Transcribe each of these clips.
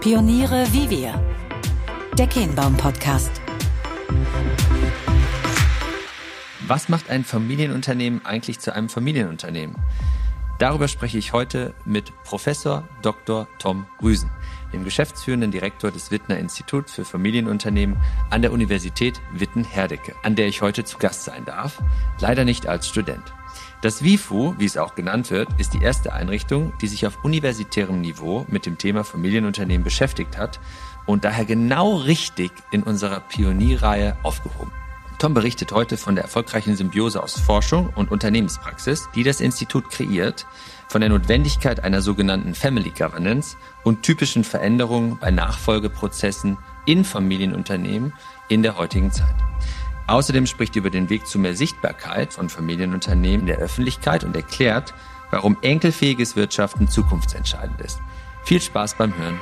Pioniere wie wir. Der Kehnbaum Podcast. Was macht ein Familienunternehmen eigentlich zu einem Familienunternehmen? Darüber spreche ich heute mit Professor Dr. Tom Rüsen, dem geschäftsführenden Direktor des Wittner Instituts für Familienunternehmen an der Universität Witten-Herdecke, an der ich heute zu Gast sein darf, leider nicht als Student. Das WIFU, wie es auch genannt wird, ist die erste Einrichtung, die sich auf universitärem Niveau mit dem Thema Familienunternehmen beschäftigt hat und daher genau richtig in unserer Pionierreihe aufgehoben. Tom berichtet heute von der erfolgreichen Symbiose aus Forschung und Unternehmenspraxis, die das Institut kreiert, von der Notwendigkeit einer sogenannten Family Governance und typischen Veränderungen bei Nachfolgeprozessen in Familienunternehmen in der heutigen Zeit. Außerdem spricht er über den Weg zu mehr Sichtbarkeit von Familienunternehmen in der Öffentlichkeit und erklärt, warum enkelfähiges Wirtschaften zukunftsentscheidend ist. Viel Spaß beim Hören.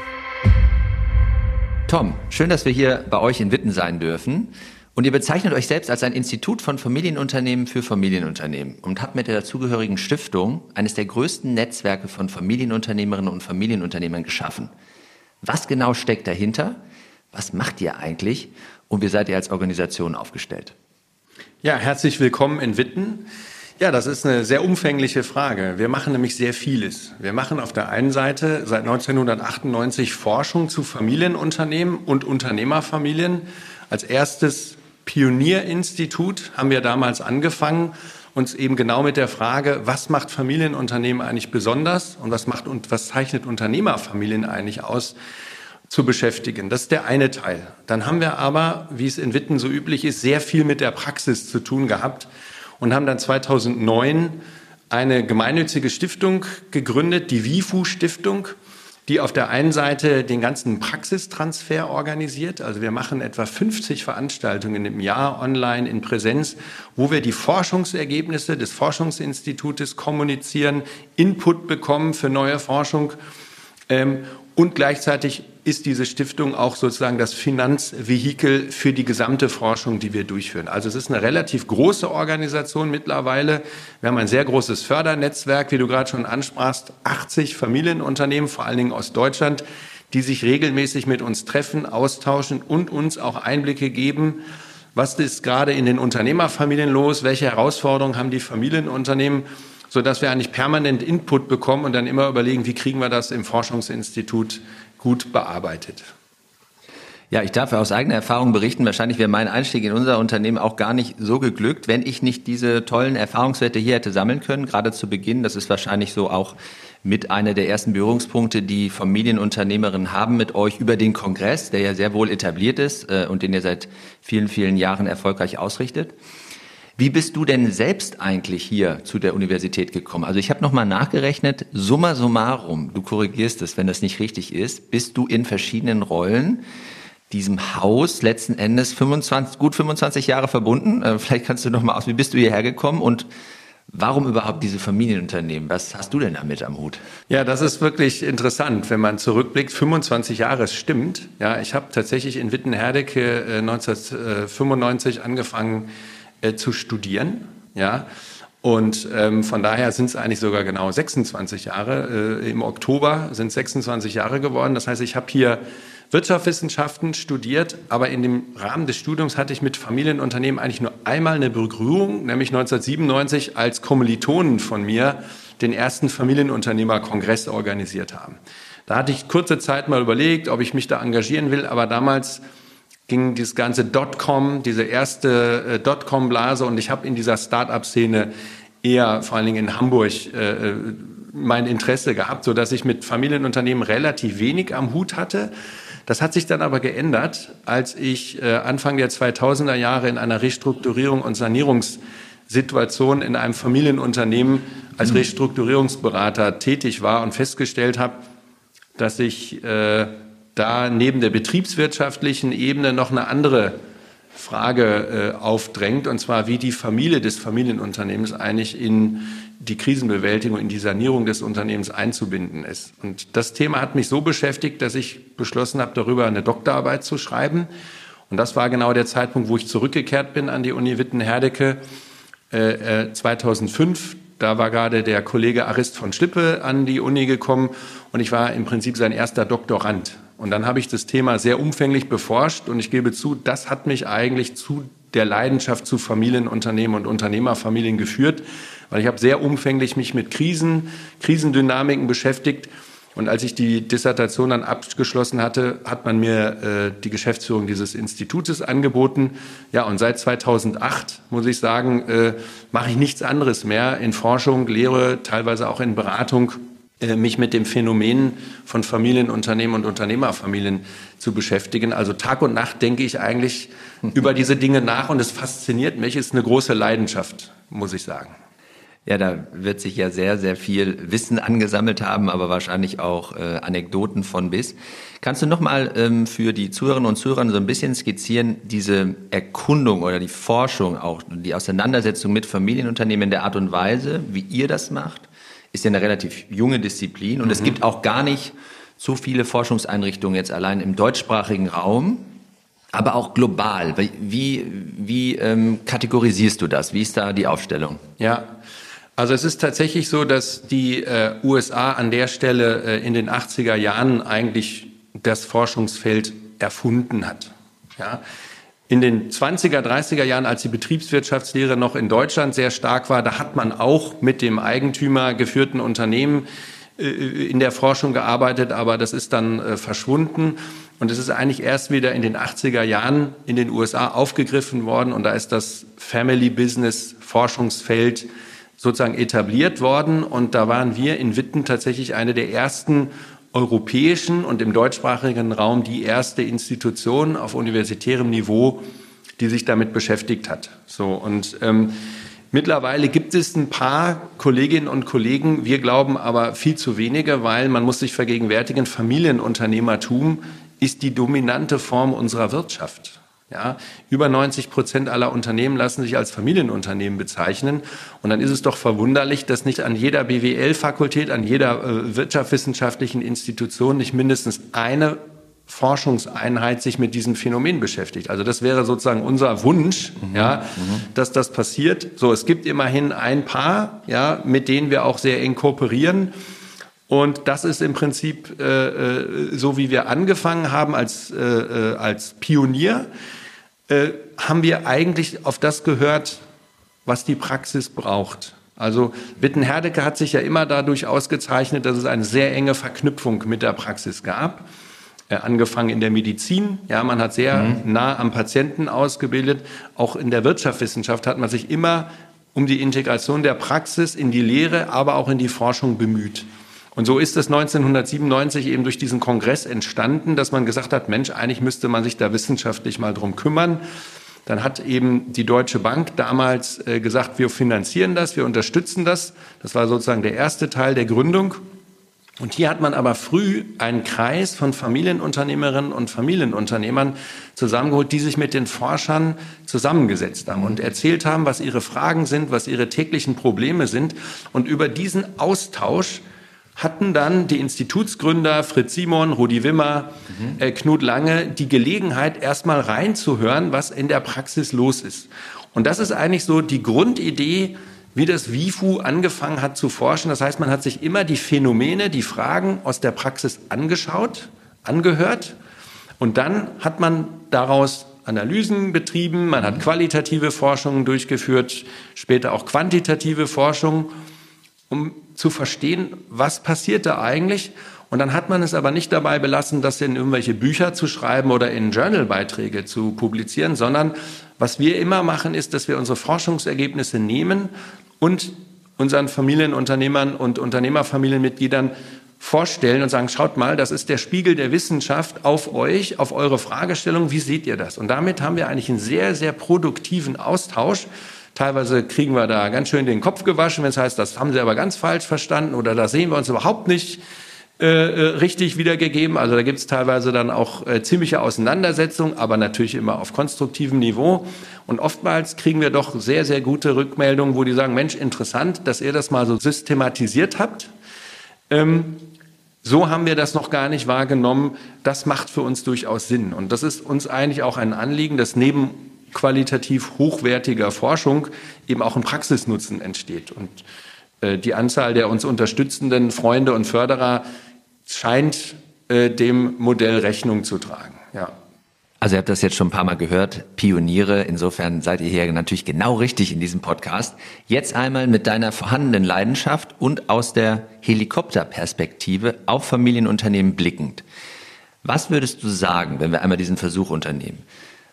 Tom, schön, dass wir hier bei euch in Witten sein dürfen. Und ihr bezeichnet euch selbst als ein Institut von Familienunternehmen für Familienunternehmen und habt mit der dazugehörigen Stiftung eines der größten Netzwerke von Familienunternehmerinnen und Familienunternehmern geschaffen. Was genau steckt dahinter? Was macht ihr eigentlich? und wie seid ihr als Organisation aufgestellt? Ja, herzlich willkommen in Witten. Ja, das ist eine sehr umfängliche Frage. Wir machen nämlich sehr vieles. Wir machen auf der einen Seite seit 1998 Forschung zu Familienunternehmen und Unternehmerfamilien. Als erstes Pionierinstitut haben wir damals angefangen, uns eben genau mit der Frage, was macht Familienunternehmen eigentlich besonders und was macht und was zeichnet Unternehmerfamilien eigentlich aus, zu beschäftigen. Das ist der eine Teil. Dann haben wir aber, wie es in Witten so üblich ist, sehr viel mit der Praxis zu tun gehabt und haben dann 2009 eine gemeinnützige Stiftung gegründet, die WIFU Stiftung, die auf der einen Seite den ganzen Praxistransfer organisiert. Also wir machen etwa 50 Veranstaltungen im Jahr online in Präsenz, wo wir die Forschungsergebnisse des Forschungsinstitutes kommunizieren, Input bekommen für neue Forschung ähm, und gleichzeitig ist diese Stiftung auch sozusagen das Finanzvehikel für die gesamte Forschung, die wir durchführen. Also es ist eine relativ große Organisation mittlerweile. Wir haben ein sehr großes Fördernetzwerk, wie du gerade schon ansprachst, 80 Familienunternehmen, vor allen Dingen aus Deutschland, die sich regelmäßig mit uns treffen, austauschen und uns auch Einblicke geben. Was ist gerade in den Unternehmerfamilien los? Welche Herausforderungen haben die Familienunternehmen? So dass wir eigentlich permanent Input bekommen und dann immer überlegen, wie kriegen wir das im Forschungsinstitut gut bearbeitet. Ja, ich darf aus eigener Erfahrung berichten, wahrscheinlich wäre mein Einstieg in unser Unternehmen auch gar nicht so geglückt, wenn ich nicht diese tollen Erfahrungswerte hier hätte sammeln können, gerade zu Beginn. Das ist wahrscheinlich so auch mit einer der ersten Berührungspunkte, die Familienunternehmerinnen haben mit euch über den Kongress, der ja sehr wohl etabliert ist äh, und den ihr seit vielen, vielen Jahren erfolgreich ausrichtet. Wie bist du denn selbst eigentlich hier zu der Universität gekommen? Also ich habe nochmal nachgerechnet, summa summarum, du korrigierst es, wenn das nicht richtig ist, bist du in verschiedenen Rollen diesem Haus letzten Endes 25, gut 25 Jahre verbunden. Äh, vielleicht kannst du nochmal aus, wie bist du hierher gekommen und Warum überhaupt diese Familienunternehmen? Was hast du denn damit am Hut? Ja, das ist wirklich interessant, wenn man zurückblickt. 25 Jahre, es stimmt. Ja, ich habe tatsächlich in Wittenherdecke 1995 äh, angefangen, äh, zu studieren. Ja? Und ähm, von daher sind es eigentlich sogar genau 26 Jahre. Äh, Im Oktober sind 26 Jahre geworden. Das heißt, ich habe hier Wirtschaftswissenschaften studiert, aber in dem Rahmen des Studiums hatte ich mit Familienunternehmen eigentlich nur einmal eine Berührung, nämlich 1997, als Kommilitonen von mir den ersten Familienunternehmerkongress organisiert haben. Da hatte ich kurze Zeit mal überlegt, ob ich mich da engagieren will, aber damals ging dieses ganze Dotcom, diese erste äh, Dotcom-Blase und ich habe in dieser Start-up-Szene eher vor allen Dingen in Hamburg äh, äh, mein Interesse gehabt, so dass ich mit Familienunternehmen relativ wenig am Hut hatte. Das hat sich dann aber geändert, als ich äh, Anfang der 2000er Jahre in einer Restrukturierung und Sanierungssituation in einem Familienunternehmen als mhm. Restrukturierungsberater tätig war und festgestellt habe, dass ich äh, da neben der betriebswirtschaftlichen Ebene noch eine andere Frage äh, aufdrängt, und zwar wie die Familie des Familienunternehmens eigentlich in die Krisenbewältigung, in die Sanierung des Unternehmens einzubinden ist. Und das Thema hat mich so beschäftigt, dass ich beschlossen habe, darüber eine Doktorarbeit zu schreiben. Und das war genau der Zeitpunkt, wo ich zurückgekehrt bin an die Uni Witten-Herdecke äh, 2005. Äh, da war gerade der Kollege Arist von Schlippe an die Uni gekommen und ich war im Prinzip sein erster Doktorand Und dann habe ich das Thema sehr umfänglich beforscht und ich gebe zu, das hat mich eigentlich zu der Leidenschaft zu Familienunternehmen und Unternehmerfamilien geführt, weil ich habe sehr umfänglich mich mit Krisen, Krisendynamiken beschäftigt. Und als ich die Dissertation dann abgeschlossen hatte, hat man mir äh, die Geschäftsführung dieses Institutes angeboten. Ja, und seit 2008, muss ich sagen, äh, mache ich nichts anderes mehr in Forschung, Lehre, teilweise auch in Beratung mich mit dem Phänomen von Familienunternehmen und Unternehmerfamilien zu beschäftigen. Also Tag und Nacht denke ich eigentlich über diese Dinge nach und es fasziniert mich, ist eine große Leidenschaft, muss ich sagen. Ja, da wird sich ja sehr, sehr viel Wissen angesammelt haben, aber wahrscheinlich auch äh, Anekdoten von bis. Kannst du nochmal ähm, für die Zuhörerinnen und Zuhörer so ein bisschen skizzieren, diese Erkundung oder die Forschung, auch die Auseinandersetzung mit Familienunternehmen in der Art und Weise, wie ihr das macht? Ist ja eine relativ junge Disziplin und mhm. es gibt auch gar nicht so viele Forschungseinrichtungen jetzt allein im deutschsprachigen Raum, aber auch global. Wie, wie ähm, kategorisierst du das? Wie ist da die Aufstellung? Ja, also es ist tatsächlich so, dass die äh, USA an der Stelle äh, in den 80er Jahren eigentlich das Forschungsfeld erfunden hat. Ja, in den 20er, 30er Jahren, als die Betriebswirtschaftslehre noch in Deutschland sehr stark war, da hat man auch mit dem Eigentümer geführten Unternehmen äh, in der Forschung gearbeitet, aber das ist dann äh, verschwunden. Und es ist eigentlich erst wieder in den 80er Jahren in den USA aufgegriffen worden und da ist das Family Business Forschungsfeld sozusagen etabliert worden und da waren wir in Witten tatsächlich eine der ersten europäischen und im deutschsprachigen Raum die erste Institution auf universitärem Niveau, die sich damit beschäftigt hat. So und ähm, Mittlerweile gibt es ein paar Kolleginnen und Kollegen, wir glauben aber viel zu wenige, weil man muss sich vergegenwärtigen, Familienunternehmertum ist die dominante Form unserer Wirtschaft. Ja, über 90 Prozent aller Unternehmen lassen sich als Familienunternehmen bezeichnen. Und dann ist es doch verwunderlich, dass nicht an jeder BWL-Fakultät, an jeder äh, wirtschaftswissenschaftlichen Institution nicht mindestens eine Forschungseinheit sich mit diesem Phänomen beschäftigt. Also das wäre sozusagen unser Wunsch, mhm. ja, mhm. dass das passiert. So, es gibt immerhin ein paar, ja, mit denen wir auch sehr eng kooperieren. Und das ist im Prinzip äh, äh so, wie wir angefangen haben als, äh, äh als Pionier äh, haben wir eigentlich auf das gehört, was die Praxis braucht. Also Witten-Herdecke hat sich ja immer dadurch ausgezeichnet, dass es eine sehr enge Verknüpfung mit der Praxis gab. Äh, angefangen in der Medizin, ja, man hat sehr mhm. nah am Patienten ausgebildet. Auch in der Wirtschaftswissenschaft hat man sich immer um die Integration der Praxis in die Lehre, aber auch in die Forschung bemüht. Und so ist es 1997 eben durch diesen Kongress entstanden, dass man gesagt hat, Mensch, eigentlich müsste man sich da wissenschaftlich mal drum kümmern. Dann hat eben die Deutsche Bank damals äh, gesagt, wir finanzieren das, wir unterstützen das. Das war sozusagen der erste Teil der Gründung. Und hier hat man aber früh einen Kreis von Familienunternehmerinnen und Familienunternehmern zusammengeholt, die sich mit den Forschern zusammengesetzt haben und erzählt haben, was ihre Fragen sind, was ihre täglichen Probleme sind. Und über diesen Austausch hatten dann die Institutsgründer Fritz Simon, Rudi Wimmer, mhm. äh, Knut Lange die Gelegenheit, erstmal reinzuhören, was in der Praxis los ist. Und das ist eigentlich so die Grundidee, wie das WIFU angefangen hat zu forschen. Das heißt, man hat sich immer die Phänomene, die Fragen aus der Praxis angeschaut, angehört und dann hat man daraus Analysen betrieben, man hat mhm. qualitative Forschungen durchgeführt, später auch quantitative Forschung, um zu verstehen, was passiert da eigentlich. Und dann hat man es aber nicht dabei belassen, das in irgendwelche Bücher zu schreiben oder in Journalbeiträge zu publizieren, sondern was wir immer machen, ist, dass wir unsere Forschungsergebnisse nehmen und unseren Familienunternehmern und Unternehmerfamilienmitgliedern vorstellen und sagen, schaut mal, das ist der Spiegel der Wissenschaft auf euch, auf eure Fragestellung, wie seht ihr das? Und damit haben wir eigentlich einen sehr, sehr produktiven Austausch Teilweise kriegen wir da ganz schön den Kopf gewaschen, wenn es heißt, das haben sie aber ganz falsch verstanden oder da sehen wir uns überhaupt nicht äh, äh richtig wiedergegeben. Also da gibt es teilweise dann auch äh, ziemliche Auseinandersetzungen, aber natürlich immer auf konstruktivem Niveau. Und oftmals kriegen wir doch sehr, sehr gute Rückmeldungen, wo die sagen, Mensch, interessant, dass ihr das mal so systematisiert habt. Ähm, so haben wir das noch gar nicht wahrgenommen. Das macht für uns durchaus Sinn. Und das ist uns eigentlich auch ein Anliegen, dass neben qualitativ hochwertiger Forschung eben auch ein Praxisnutzen entsteht. Und äh, die Anzahl der uns unterstützenden Freunde und Förderer scheint äh, dem Modell Rechnung zu tragen. Ja. Also ihr habt das jetzt schon ein paar Mal gehört, Pioniere, insofern seid ihr hier natürlich genau richtig in diesem Podcast. Jetzt einmal mit deiner vorhandenen Leidenschaft und aus der Helikopterperspektive auf Familienunternehmen blickend. Was würdest du sagen, wenn wir einmal diesen Versuch unternehmen?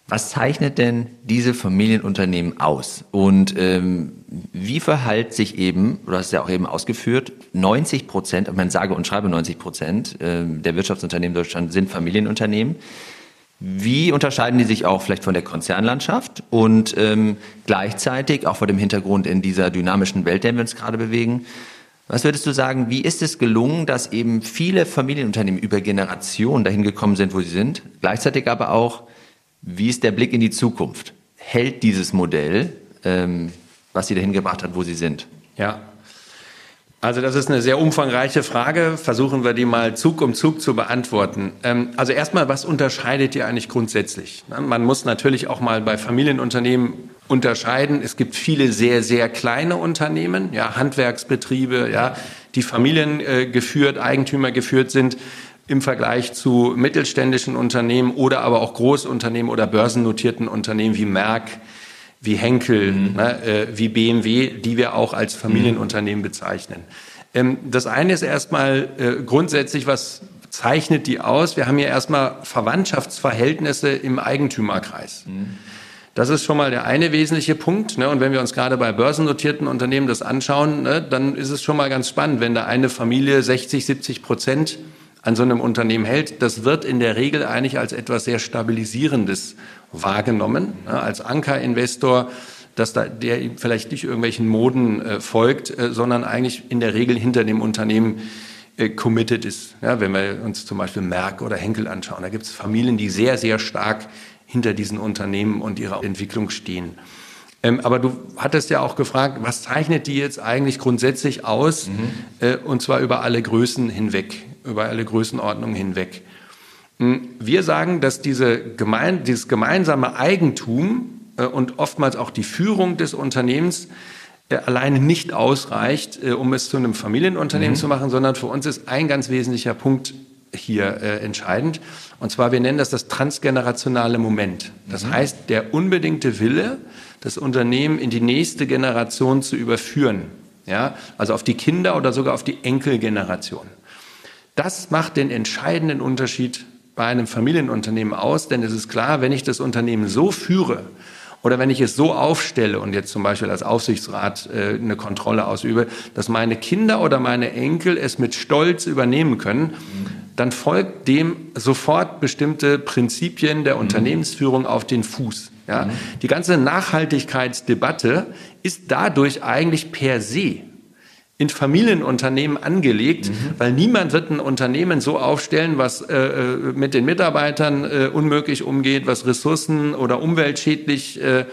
Was zeichnet denn diese Familienunternehmen aus? Und ähm, wie verhält sich eben, du hast ja auch eben ausgeführt, 90 Prozent, man sage und schreibe 90 Prozent äh, der Wirtschaftsunternehmen in Deutschland sind Familienunternehmen. Wie unterscheiden die sich auch vielleicht von der Konzernlandschaft und ähm, gleichzeitig auch vor dem Hintergrund in dieser dynamischen Welt, in der wir uns gerade bewegen? Was würdest du sagen, wie ist es gelungen, dass eben viele Familienunternehmen über Generationen dahin gekommen sind, wo sie sind, gleichzeitig aber auch wie ist der Blick in die Zukunft? Hält dieses Modell, ähm, was Sie dahin gebracht hat, wo Sie sind? Ja. Also das ist eine sehr umfangreiche Frage. Versuchen wir die mal Zug um Zug zu beantworten. Ähm, also erstmal, was unterscheidet ihr eigentlich grundsätzlich? Man muss natürlich auch mal bei Familienunternehmen unterscheiden. Es gibt viele sehr, sehr kleine Unternehmen, ja, Handwerksbetriebe, ja, die familiengeführt, Eigentümer geführt sind im Vergleich zu mittelständischen Unternehmen oder aber auch Großunternehmen oder börsennotierten Unternehmen wie Merck, wie Henkel, mhm. ne, äh, wie BMW, die wir auch als Familienunternehmen mhm. bezeichnen. Ähm, das eine ist erstmal äh, grundsätzlich, was zeichnet die aus? Wir haben hier erstmal Verwandtschaftsverhältnisse im Eigentümerkreis. Mhm. Das ist schon mal der eine wesentliche Punkt. Ne? Und wenn wir uns gerade bei börsennotierten Unternehmen das anschauen, ne, dann ist es schon mal ganz spannend, wenn da eine Familie 60, 70 Prozent an so einem Unternehmen hält, das wird in der Regel eigentlich als etwas sehr Stabilisierendes wahrgenommen, ne, als Ankerinvestor, dass da der vielleicht nicht irgendwelchen Moden äh, folgt, äh, sondern eigentlich in der Regel hinter dem Unternehmen äh, committed ist. Ja, wenn wir uns zum Beispiel Merck oder Henkel anschauen, da gibt es Familien, die sehr, sehr stark hinter diesen Unternehmen und ihrer Entwicklung stehen. Ähm, aber du hattest ja auch gefragt, was zeichnet die jetzt eigentlich grundsätzlich aus, mhm. äh, und zwar über alle Größen hinweg über alle Größenordnungen hinweg. Hm, wir sagen, dass diese gemein, dieses gemeinsame Eigentum äh, und oftmals auch die Führung des Unternehmens äh, alleine nicht ausreicht, äh, um es zu einem Familienunternehmen mhm. zu machen, sondern für uns ist ein ganz wesentlicher Punkt hier äh, entscheidend. Und zwar, wir nennen das das transgenerationale Moment. Das mhm. heißt, der unbedingte Wille, das Unternehmen in die nächste Generation zu überführen. Ja, also auf die Kinder oder sogar auf die Enkelgeneration. Das macht den entscheidenden Unterschied bei einem Familienunternehmen aus, denn es ist klar, wenn ich das Unternehmen so führe oder wenn ich es so aufstelle und jetzt zum Beispiel als Aufsichtsrat äh, eine Kontrolle ausübe, dass meine Kinder oder meine Enkel es mit Stolz übernehmen können, dann folgt dem sofort bestimmte Prinzipien der mhm. Unternehmensführung auf den Fuß. Ja? Mhm. Die ganze Nachhaltigkeitsdebatte ist dadurch eigentlich per se in Familienunternehmen angelegt, mhm. weil niemand wird ein Unternehmen so aufstellen, was äh, äh, mit den Mitarbeitern äh, unmöglich umgeht, was ressourcen- oder umweltschädlich äh,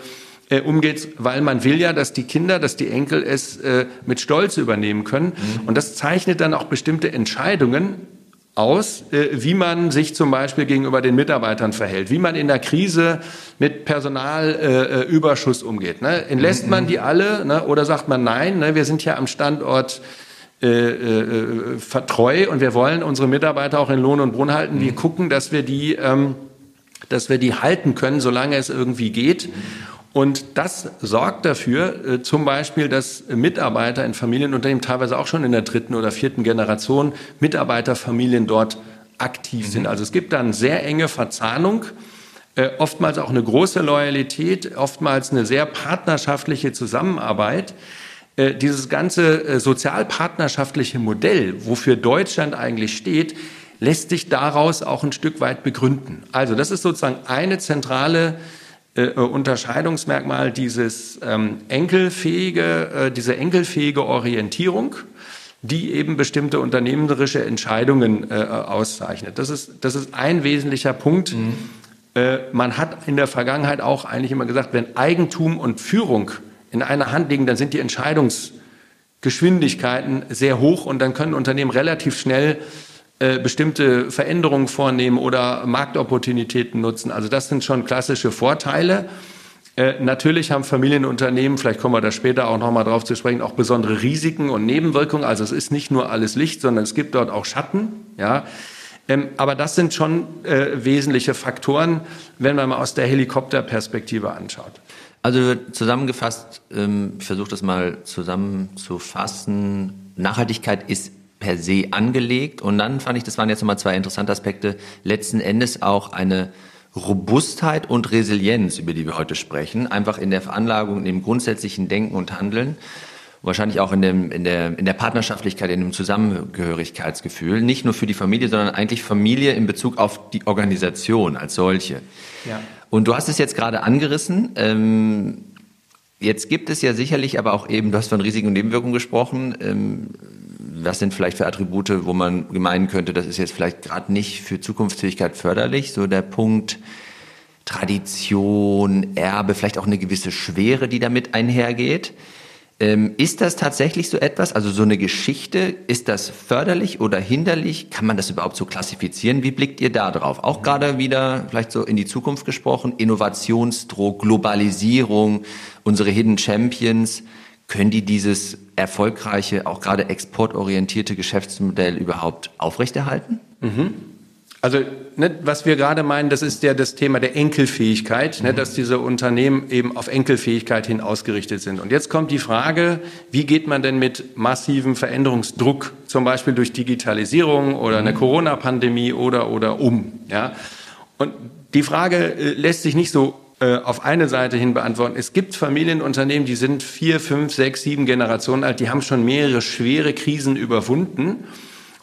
äh, umgeht, weil man will ja, dass die Kinder, dass die Enkel es äh, mit Stolz übernehmen können. Mhm. Und das zeichnet dann auch bestimmte Entscheidungen aus, äh, wie man sich zum Beispiel gegenüber den Mitarbeitern verhält, wie man in der Krise mit Personalüberschuss äh, umgeht. Ne? Entlässt man die alle ne? oder sagt man nein, ne? wir sind ja am Standort äh, äh, vertreu und wir wollen unsere Mitarbeiter auch in Lohn und Brunn halten. Wir gucken, dass wir die, ähm, dass wir die halten können, solange es irgendwie geht. Und das sorgt dafür, äh, zum Beispiel, dass Mitarbeiter in Familienunternehmen teilweise auch schon in der dritten oder vierten Generation Mitarbeiterfamilien dort aktiv sind. Mhm. Also es gibt da eine sehr enge Verzahnung, äh, oftmals auch eine große Loyalität, oftmals eine sehr partnerschaftliche Zusammenarbeit. Äh, dieses ganze sozialpartnerschaftliche Modell, wofür Deutschland eigentlich steht, lässt sich daraus auch ein Stück weit begründen. Also das ist sozusagen eine zentrale äh, Unterscheidungsmerkmal dieses ähm, enkelfähige, äh, diese enkelfähige Orientierung, die eben bestimmte unternehmerische Entscheidungen äh, auszeichnet. Das ist, das ist ein wesentlicher Punkt. Mhm. Äh, man hat in der Vergangenheit auch eigentlich immer gesagt, wenn Eigentum und Führung in einer Hand liegen, dann sind die Entscheidungsgeschwindigkeiten sehr hoch und dann können Unternehmen relativ schnell äh, bestimmte Veränderungen vornehmen oder Marktopportunitäten nutzen. Also das sind schon klassische Vorteile. Äh, natürlich haben Familienunternehmen, vielleicht kommen wir da später auch nochmal drauf zu sprechen, auch besondere Risiken und Nebenwirkungen. Also es ist nicht nur alles Licht, sondern es gibt dort auch Schatten. Ja. Ähm, aber das sind schon äh, wesentliche Faktoren, wenn man mal aus der Helikopterperspektive anschaut. Also zusammengefasst, ähm, ich versuche das mal zusammenzufassen. Nachhaltigkeit ist per se angelegt und dann fand ich, das waren jetzt nochmal zwei interessante Aspekte, letzten Endes auch eine Robustheit und Resilienz, über die wir heute sprechen, einfach in der Veranlagung, in dem grundsätzlichen Denken und Handeln, wahrscheinlich auch in, dem, in, der, in der Partnerschaftlichkeit, in dem Zusammengehörigkeitsgefühl, nicht nur für die Familie, sondern eigentlich Familie in Bezug auf die Organisation als solche. Ja. Und du hast es jetzt gerade angerissen. Ähm, jetzt gibt es ja sicherlich aber auch eben, du hast von Risiken und Nebenwirkungen gesprochen. Ähm, was sind vielleicht für Attribute, wo man meinen könnte, das ist jetzt vielleicht gerade nicht für Zukunftsfähigkeit förderlich? So der Punkt Tradition, Erbe, vielleicht auch eine gewisse Schwere, die damit einhergeht. Ähm, ist das tatsächlich so etwas, also so eine Geschichte, ist das förderlich oder hinderlich? Kann man das überhaupt so klassifizieren? Wie blickt ihr da drauf? Auch gerade wieder vielleicht so in die Zukunft gesprochen, Innovationsdruck, Globalisierung, unsere Hidden Champions, können die dieses erfolgreiche, auch gerade exportorientierte Geschäftsmodell überhaupt aufrechterhalten? Mhm. Also ne, was wir gerade meinen, das ist ja das Thema der Enkelfähigkeit, ne, dass diese Unternehmen eben auf Enkelfähigkeit hin ausgerichtet sind. Und jetzt kommt die Frage, wie geht man denn mit massivem Veränderungsdruck, zum Beispiel durch Digitalisierung oder eine mhm. Corona-Pandemie oder oder um? Ja? Und die Frage äh, lässt sich nicht so auf eine Seite hin beantworten. Es gibt Familienunternehmen, die sind vier, fünf, sechs, sieben Generationen alt, die haben schon mehrere schwere Krisen überwunden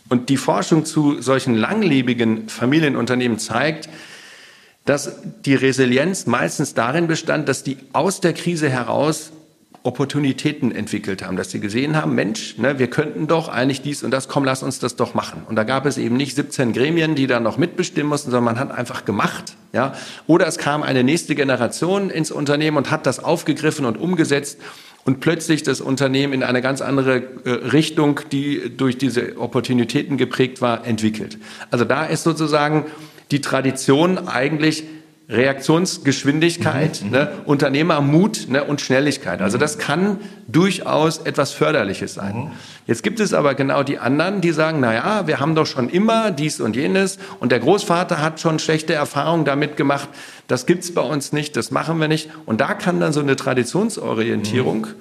und die Forschung zu solchen langlebigen Familienunternehmen zeigt, dass die Resilienz meistens darin bestand, dass die aus der Krise heraus Opportunitäten entwickelt haben, dass sie gesehen haben, Mensch, ne, wir könnten doch eigentlich dies und das, komm, lass uns das doch machen. Und da gab es eben nicht 17 Gremien, die da noch mitbestimmen mussten, sondern man hat einfach gemacht. Ja? Oder es kam eine nächste Generation ins Unternehmen und hat das aufgegriffen und umgesetzt und plötzlich das Unternehmen in eine ganz andere äh, Richtung, die durch diese Opportunitäten geprägt war, entwickelt. Also da ist sozusagen die Tradition eigentlich Reaktionsgeschwindigkeit, mhm. ne, Unternehmermut ne, und Schnelligkeit. Also das kann durchaus etwas Förderliches sein. Mhm. Jetzt gibt es aber genau die anderen, die sagen, na ja, wir haben doch schon immer dies und jenes und der Großvater hat schon schlechte Erfahrungen damit gemacht. Das gibt's bei uns nicht, das machen wir nicht. Und da kann dann so eine Traditionsorientierung mhm.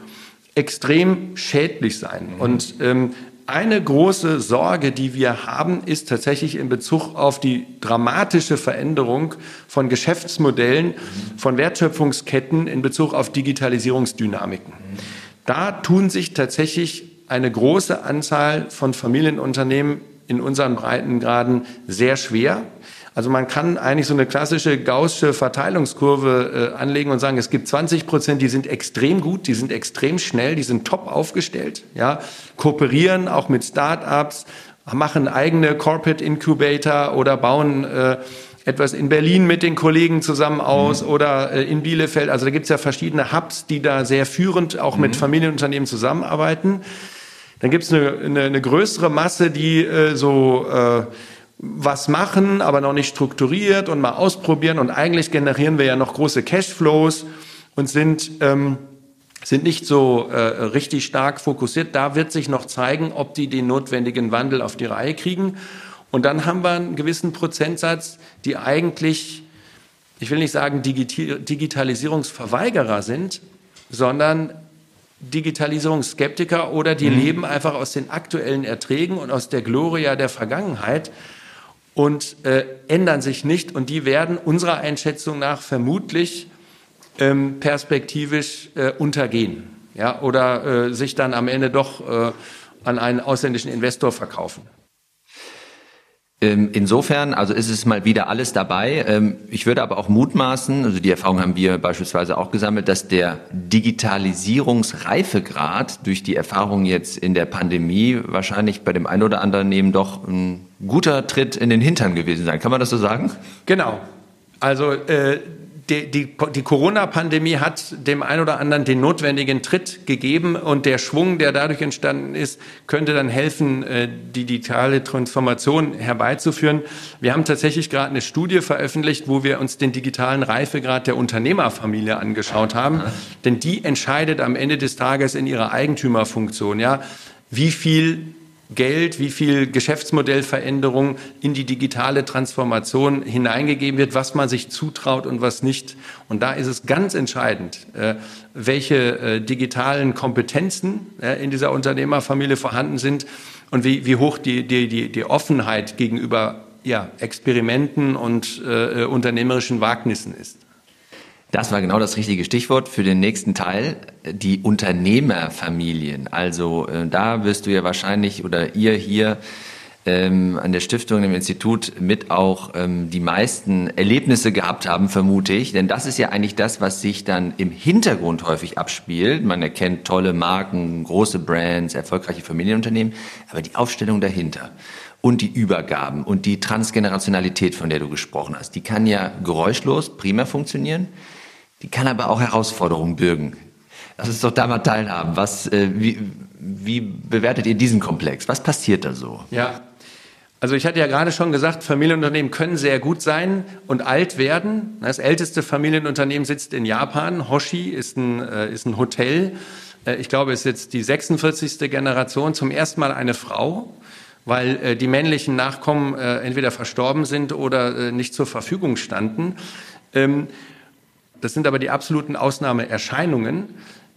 extrem schädlich sein. Mhm. Und ähm, eine große Sorge, die wir haben, ist tatsächlich in Bezug auf die dramatische Veränderung von Geschäftsmodellen, von Wertschöpfungsketten in Bezug auf Digitalisierungsdynamiken. Da tun sich tatsächlich eine große Anzahl von Familienunternehmen in unseren Breitengraden sehr schwer. Also man kann eigentlich so eine klassische gaußsche Verteilungskurve äh, anlegen und sagen, es gibt 20 Prozent, die sind extrem gut, die sind extrem schnell, die sind top aufgestellt, ja, kooperieren auch mit Start-ups, machen eigene Corporate Incubator oder bauen äh, etwas in Berlin mit den Kollegen zusammen aus mhm. oder äh, in Bielefeld. Also da gibt es ja verschiedene Hubs, die da sehr führend auch mhm. mit Familienunternehmen zusammenarbeiten. Dann gibt es eine, eine, eine, größere Masse, die äh, so äh, was machen, aber noch nicht strukturiert und mal ausprobieren. Und eigentlich generieren wir ja noch große Cashflows und sind, ähm, sind nicht so äh, richtig stark fokussiert. Da wird sich noch zeigen, ob die den notwendigen Wandel auf die Reihe kriegen. Und dann haben wir einen gewissen Prozentsatz, die eigentlich, ich will nicht sagen Digitalisierungsverweigerer sind, sondern Digitalisierungsskeptiker oder die mhm. leben einfach aus den aktuellen Erträgen und aus der Gloria der Vergangenheit und äh, ändern sich nicht. Und die werden unserer Einschätzung nach vermutlich ähm, perspektivisch äh, untergehen ja, oder äh, sich dann am Ende doch äh, an einen ausländischen Investor verkaufen. Ähm, insofern, also ist es mal wieder alles dabei. Ähm, ich würde aber auch mutmaßen, also die Erfahrung haben wir beispielsweise auch gesammelt, dass der Digitalisierungsreifegrad durch die Erfahrung jetzt in der Pandemie wahrscheinlich bei dem einen oder anderen Nehmen doch ein guter Tritt in den Hintern gewesen sein. Kann man das so sagen? Genau. Also äh, die, die, die Corona-Pandemie hat dem einen oder anderen den notwendigen Tritt gegeben und der Schwung, der dadurch entstanden ist, könnte dann helfen, äh, die digitale Transformation herbeizuführen. Wir haben tatsächlich gerade eine Studie veröffentlicht, wo wir uns den digitalen Reifegrad der Unternehmerfamilie angeschaut haben, denn die entscheidet am Ende des Tages in ihrer Eigentümerfunktion, ja, wie viel Geld, wie viel Geschäftsmodellveränderung in die digitale Transformation hineingegeben wird, was man sich zutraut und was nicht. Und da ist es ganz entscheidend, äh, welche äh, digitalen Kompetenzen äh, in dieser Unternehmerfamilie vorhanden sind und wie, wie hoch die, die, die, die Offenheit gegenüber ja, Experimenten und äh, unternehmerischen Wagnissen ist. Das war genau das richtige Stichwort für den nächsten Teil, die Unternehmerfamilien. Also äh, da wirst du ja wahrscheinlich oder ihr hier ähm, an der Stiftung, im Institut mit auch ähm, die meisten Erlebnisse gehabt haben, vermute ich. Denn das ist ja eigentlich das, was sich dann im Hintergrund häufig abspielt. Man erkennt tolle Marken, große Brands, erfolgreiche Familienunternehmen, aber die Aufstellung dahinter und die Übergaben und die Transgenerationalität, von der du gesprochen hast, die kann ja geräuschlos prima funktionieren. Die kann aber auch Herausforderungen bürgen. Lass uns doch da mal teilhaben. Was, äh, wie, wie bewertet ihr diesen Komplex? Was passiert da so? Ja, also ich hatte ja gerade schon gesagt, Familienunternehmen können sehr gut sein und alt werden. Das älteste Familienunternehmen sitzt in Japan. Hoshi ist ein, äh, ist ein Hotel. Äh, ich glaube, es ist jetzt die 46. Generation, zum ersten Mal eine Frau, weil äh, die männlichen Nachkommen äh, entweder verstorben sind oder äh, nicht zur Verfügung standen. Ähm, das sind aber die absoluten Ausnahmeerscheinungen,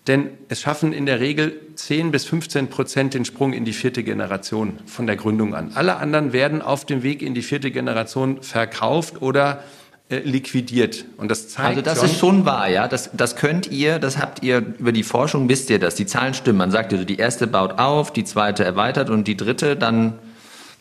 denn es schaffen in der Regel 10 bis 15 Prozent den Sprung in die vierte Generation von der Gründung an. Alle anderen werden auf dem Weg in die vierte Generation verkauft oder äh, liquidiert. Und das zeigt Also das schon, ist schon wahr, ja. Das, das könnt ihr, das habt ihr über die Forschung wisst ihr das. Die Zahlen stimmen. Man sagt also, die erste baut auf, die zweite erweitert und die dritte dann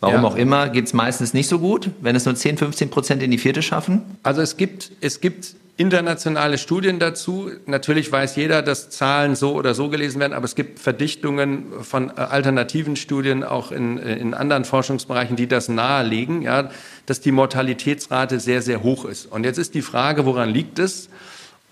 Warum ja. auch immer, geht es meistens nicht so gut, wenn es nur 10, 15 Prozent in die vierte schaffen? Also es gibt, es gibt internationale Studien dazu. Natürlich weiß jeder, dass Zahlen so oder so gelesen werden, aber es gibt Verdichtungen von äh, alternativen Studien auch in, äh, in anderen Forschungsbereichen, die das nahelegen, ja, dass die Mortalitätsrate sehr, sehr hoch ist. Und jetzt ist die Frage, woran liegt es?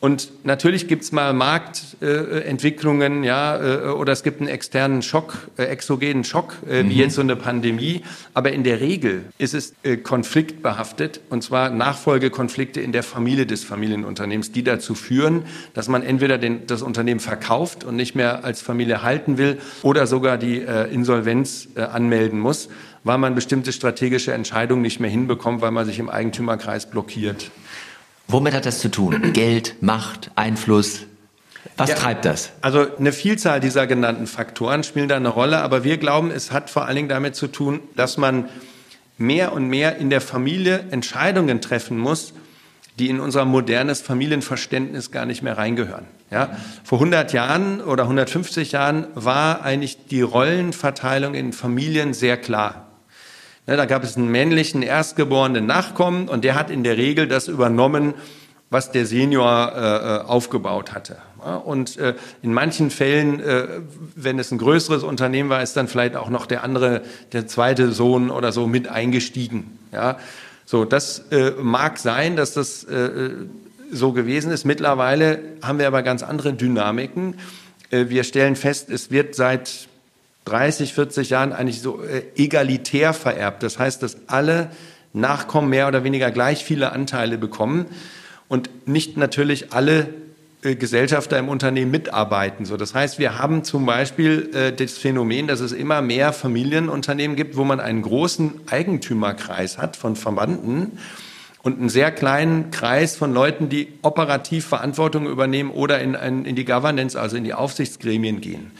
Und natürlich gibt es mal Marktentwicklungen, äh, ja, äh, oder es gibt einen externen Schock, äh, exogenen Schock, äh, mhm. wie jetzt so eine Pandemie. Aber in der Regel ist es äh, konfliktbehaftet, und zwar Nachfolgekonflikte in der Familie des Familienunternehmens, die dazu führen, dass man entweder den, das Unternehmen verkauft und nicht mehr als Familie halten will oder sogar die äh, Insolvenz anmelden muss, weil man bestimmte strategische Entscheidungen nicht mehr hinbekommt, weil man sich im Eigentümerkreis blockiert. Womit hat das zu tun? Geld, Macht, Einfluss? Was ja, treibt das? Also eine Vielzahl dieser genannten Faktoren spielen da eine Rolle, aber wir glauben, es hat vor allen Dingen damit zu tun, dass man mehr und mehr in der Familie Entscheidungen treffen muss, die in unser modernes Familienverständnis gar nicht mehr reingehören. Ja, vor 100 Jahren oder 150 Jahren war eigentlich die Rollenverteilung in Familien sehr klar. Ne, da gab es einen männlichen erstgeborenen Nachkommen und der hat in der Regel das übernommen, was der Senior äh, äh aufgebaut hatte. Und äh, in manchen Fällen, äh, wenn es ein größeres Unternehmen war, ist dann vielleicht auch noch der andere, der zweite Sohn oder so mit eingestiegen. Ja, so das äh, mag sein, dass das äh, so gewesen ist. Mittlerweile haben wir aber ganz andere Dynamiken. wir stellen fest, es wird seit 30, 40 Jahren eigentlich so äh, egalitär vererbt. Das heißt, dass alle Nachkommen mehr oder weniger gleich viele Anteile bekommen und nicht natürlich alle äh, Gesellschafter im Unternehmen mitarbeiten. So, das heißt, wir haben zum Beispiel äh, das Phänomen, dass es immer mehr Familienunternehmen gibt, wo man einen großen Eigentümerkreis hat von Verwandten und einen sehr kleinen Kreis von Leuten, die operativ Verantwortung übernehmen oder in, in die Governance, also in die Aufsichtsgremien gehen.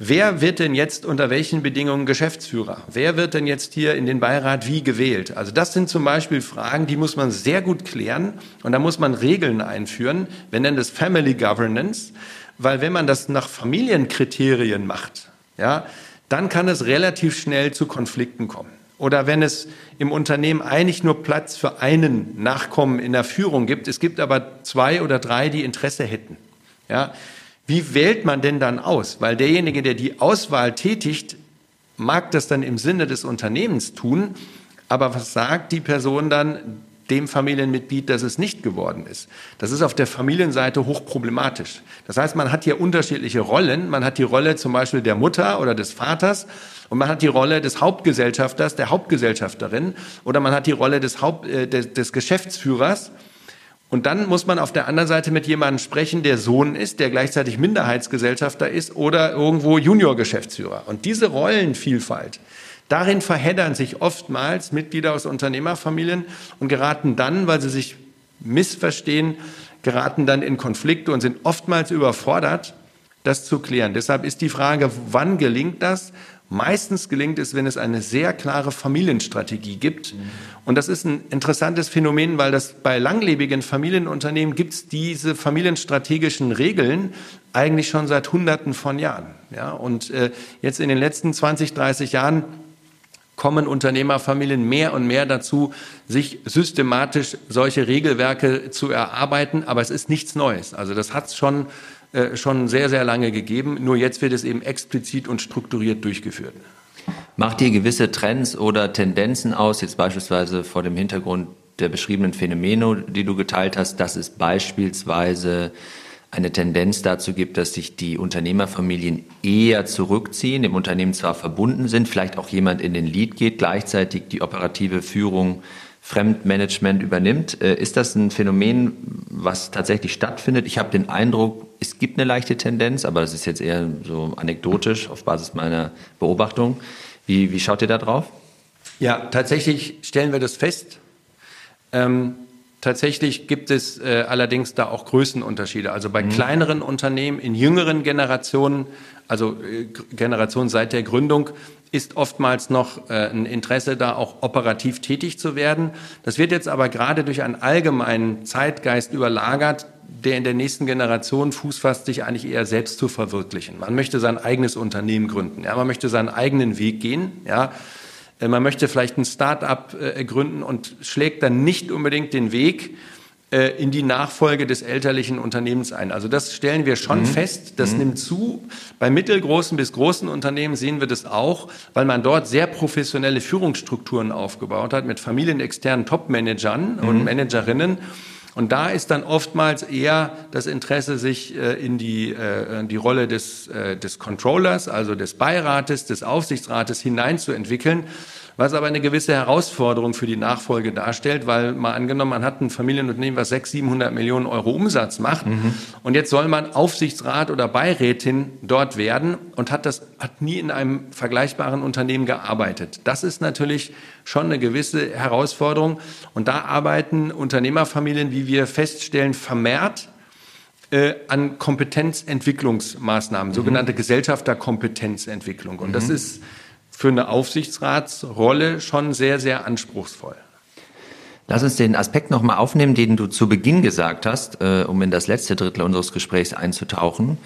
Wer wird denn jetzt unter welchen Bedingungen Geschäftsführer? Wer wird denn jetzt hier in den Beirat wie gewählt? Also das sind zum Beispiel Fragen, die muss man sehr gut klären und da muss man Regeln einführen. Wir nennen das Family Governance, weil wenn man das nach Familienkriterien macht, ja, dann kann es relativ schnell zu Konflikten kommen. Oder wenn es im Unternehmen eigentlich nur Platz für einen Nachkommen in der Führung gibt, es gibt aber zwei oder drei, die Interesse hätten. Ja, wie wählt man denn dann aus? Weil derjenige, der die Auswahl tätigt, mag das dann im Sinne des Unternehmens tun, aber was sagt die Person dann dem Familienmitglied, dass es nicht geworden ist? Das ist auf der Familienseite hochproblematisch. Das heißt, man hat hier unterschiedliche Rollen. Man hat die Rolle zum Beispiel der Mutter oder des Vaters und man hat die Rolle des Hauptgesellschafters, der Hauptgesellschafterin oder man hat die Rolle des, Haupt, äh, des, des Geschäftsführers Und dann muss man auf der anderen Seite mit jemandem sprechen, der Sohn ist, der gleichzeitig Minderheitsgesellschafter ist oder irgendwo Juniorgeschäftsführer. Und diese Rollenvielfalt, darin verheddern sich oftmals Mitglieder aus Unternehmerfamilien und geraten dann, weil sie sich missverstehen, geraten dann in Konflikte und sind oftmals überfordert, das zu klären. Deshalb ist die Frage, wann gelingt das? Meistens gelingt es, wenn es eine sehr klare Familienstrategie gibt. Und das ist ein interessantes Phänomen, weil das bei langlebigen Familienunternehmen gibt es diese familienstrategischen Regeln eigentlich schon seit Hunderten von Jahren. Ja, und äh, jetzt in den letzten 20, 30 Jahren kommen Unternehmerfamilien mehr und mehr dazu, sich systematisch solche Regelwerke zu erarbeiten. Aber es ist nichts Neues. Also das hat es schon äh, schon sehr, sehr lange gegeben. Nur jetzt wird es eben explizit und strukturiert durchgeführt. Macht ihr gewisse Trends oder Tendenzen aus, jetzt beispielsweise vor dem Hintergrund der beschriebenen Phänomene, die du geteilt hast, dass es beispielsweise eine Tendenz dazu gibt, dass sich die Unternehmerfamilien eher zurückziehen, im Unternehmen zwar verbunden sind, vielleicht auch jemand in den Lead geht, gleichzeitig die operative Führung Fremdmanagement übernimmt. Äh, ist das ein Phänomen, was tatsächlich stattfindet? Ich habe den Eindruck, es gibt eine leichte Tendenz, aber das ist jetzt eher so anekdotisch auf Basis meiner Beobachtung. Wie, wie schaut ihr da drauf? Ja, tatsächlich stellen wir das fest. Ähm, tatsächlich gibt es äh, allerdings da auch Größenunterschiede. Also bei mhm. kleineren Unternehmen, in jüngeren Generationen, also äh, Generationen seit der Gründung, ist oftmals noch äh, ein Interesse da, auch operativ tätig zu werden. Das wird jetzt aber gerade durch einen allgemeinen Zeitgeist überlagert, der in der nächsten Generation Fuß fasst, sich eigentlich eher selbst zu verwirklichen. Man möchte sein eigenes Unternehmen gründen, ja, man möchte seinen eigenen Weg gehen, ja. Äh, man möchte vielleicht ein Start-up äh, gründen und schlägt dann nicht unbedingt den Weg, äh, in die Nachfolge des elterlichen Unternehmens ein. Also das stellen wir schon mhm. fest, das mhm. nimmt zu. Bei mittelgroßen bis großen Unternehmen sehen wir das auch, weil man dort sehr professionelle Führungsstrukturen aufgebaut hat mit familienexternen Top-Managern mhm. und Managerinnen. Und da ist dann oftmals eher das Interesse, sich äh, in die, äh, die Rolle des, äh, des Controllers, also des Beirates, des Aufsichtsrates hineinzuentwickeln was aber eine gewisse Herausforderung für die Nachfolge darstellt, weil mal angenommen, man hat ein Familienunternehmen, was 600, 700 Millionen Euro Umsatz macht mhm. und jetzt soll man Aufsichtsrat oder Beirätin dort werden und hat das hat nie in einem vergleichbaren Unternehmen gearbeitet. Das ist natürlich schon eine gewisse Herausforderung und da arbeiten Unternehmerfamilien, wie wir feststellen, vermehrt äh, an Kompetenzentwicklungsmaßnahmen, mhm. sogenannte Gesellschafterkompetenzentwicklung. Und mhm. das ist für eine Aufsichtsratsrolle schon sehr, sehr anspruchsvoll. Lass uns den Aspekt nochmal aufnehmen, den du zu Beginn gesagt hast, äh, um in das letzte Drittel unseres Gesprächs einzutauchen.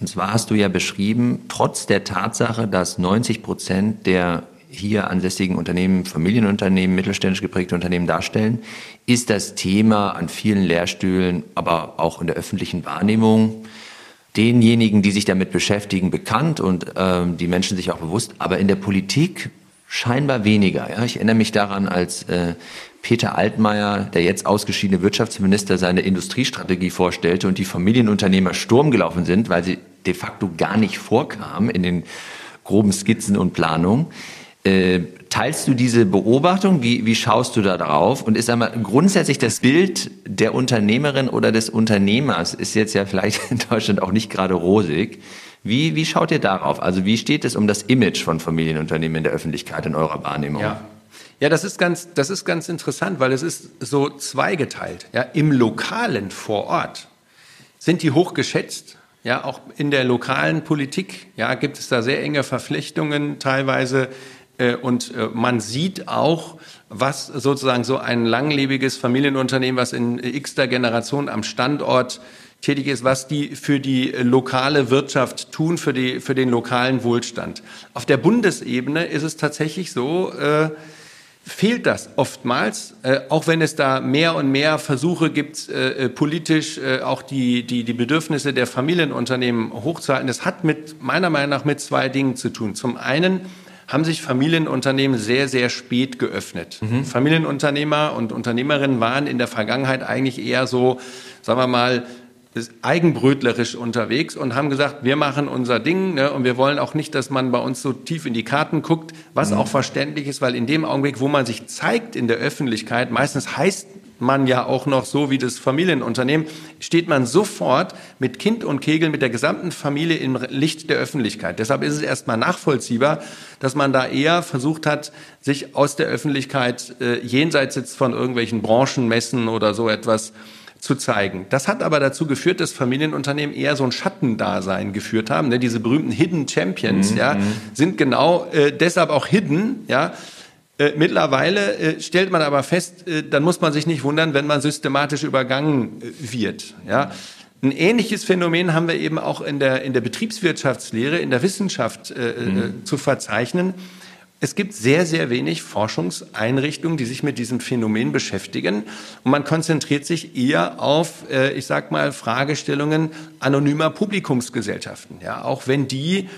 Und zwar hast du ja beschrieben, trotz der Tatsache, dass 90 Prozent der hier ansässigen Unternehmen, Familienunternehmen, mittelständisch geprägte Unternehmen darstellen, ist das Thema an vielen Lehrstühlen, aber auch in der öffentlichen Wahrnehmung denjenigen, die sich damit beschäftigen, bekannt und ähm, die Menschen sich auch bewusst, aber in der Politik scheinbar weniger. Ja? Ich erinnere mich daran, als äh, Peter Altmaier, der jetzt ausgeschiedene Wirtschaftsminister, seine Industriestrategie vorstellte und die Familienunternehmer Sturm gelaufen sind, weil sie de facto gar nicht vorkamen in den groben Skizzen und Planungen. Äh, teilst du diese Beobachtung? Wie, wie schaust du da drauf? Und ist einmal grundsätzlich das Bild der Unternehmerin oder des Unternehmers ist jetzt ja vielleicht in Deutschland auch nicht gerade rosig. Wie, wie schaut ihr darauf? Also wie steht es um das Image von Familienunternehmen in der Öffentlichkeit in eurer Wahrnehmung? Ja. Ja, das ist ganz, das ist ganz interessant, weil es ist so zweigeteilt. Ja, im Lokalen vor Ort sind die hochgeschätzt. Ja, auch in der lokalen Politik, ja, gibt es da sehr enge Verflechtungen teilweise und äh, man sieht auch, was sozusagen so ein langlebiges Familienunternehmen, was in x-ter Generation am Standort tätig ist, was die für die lokale Wirtschaft tun, für, die, für den lokalen Wohlstand. Auf der Bundesebene ist es tatsächlich so, äh, fehlt das oftmals, äh, auch wenn es da mehr und mehr Versuche gibt, äh, politisch äh, auch die, die, die Bedürfnisse der Familienunternehmen hochzuhalten. Das hat mit meiner Meinung nach mit zwei Dingen zu tun. Zum einen haben sich Familienunternehmen sehr, sehr spät geöffnet. Mhm. Familienunternehmer und Unternehmerinnen waren in der Vergangenheit eigentlich eher so, sagen wir mal, eigenbrötlerisch unterwegs und haben gesagt, wir machen unser Ding ne, und wir wollen auch nicht, dass man bei uns so tief in die Karten guckt, was mhm. auch verständlich ist, weil in dem Augenblick, wo man sich zeigt in der Öffentlichkeit, meistens heißt man ja auch noch so wie das Familienunternehmen, steht man sofort mit Kind und Kegel, mit der gesamten Familie im Licht der Öffentlichkeit. Deshalb ist es erstmal nachvollziehbar, dass man da eher versucht hat, sich aus der Öffentlichkeit äh, jenseits jetzt von irgendwelchen Branchenmessen oder so etwas zu zeigen. Das hat aber dazu geführt, dass Familienunternehmen eher so ein Schattendasein geführt haben. Ne? Diese berühmten Hidden Champions mhm. ja, mhm. sind genau äh, deshalb auch hidden, ja, äh, mittlerweile äh, stellt man aber fest, äh, dann muss man sich nicht wundern, wenn man systematisch übergangen äh, wird. Ja? Ein ähnliches Phänomen haben wir eben auch in der, in der Betriebswirtschaftslehre, in der Wissenschaft äh, mhm. zu verzeichnen. Es gibt sehr, sehr wenig Forschungseinrichtungen, die sich mit diesem Phänomen beschäftigen. Und man konzentriert sich eher auf, äh, ich sag mal, Fragestellungen anonymer Publikumsgesellschaften. Ja, auch wenn die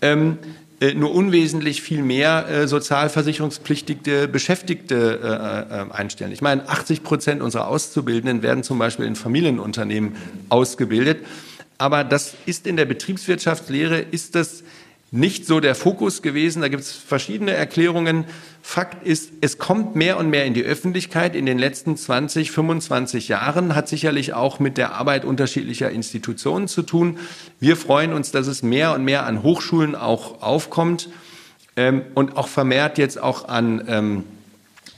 ähm, äh, nur unwesentlich viel mehr äh, sozialversicherungspflichtige Beschäftigte äh, äh, einstellen. Ich meine, 80 Prozent unserer Auszubildenden werden zum Beispiel in Familienunternehmen ausgebildet. Aber das ist in der Betriebswirtschaftslehre, ist das nicht so der Fokus gewesen. Da gibt es verschiedene Erklärungen. Fakt ist, es kommt mehr und mehr in die Öffentlichkeit in den letzten 20, 25 Jahren, hat sicherlich auch mit der Arbeit unterschiedlicher Institutionen zu tun. Wir freuen uns, dass es mehr und mehr an Hochschulen auch aufkommt ähm, und auch vermehrt jetzt auch an ähm,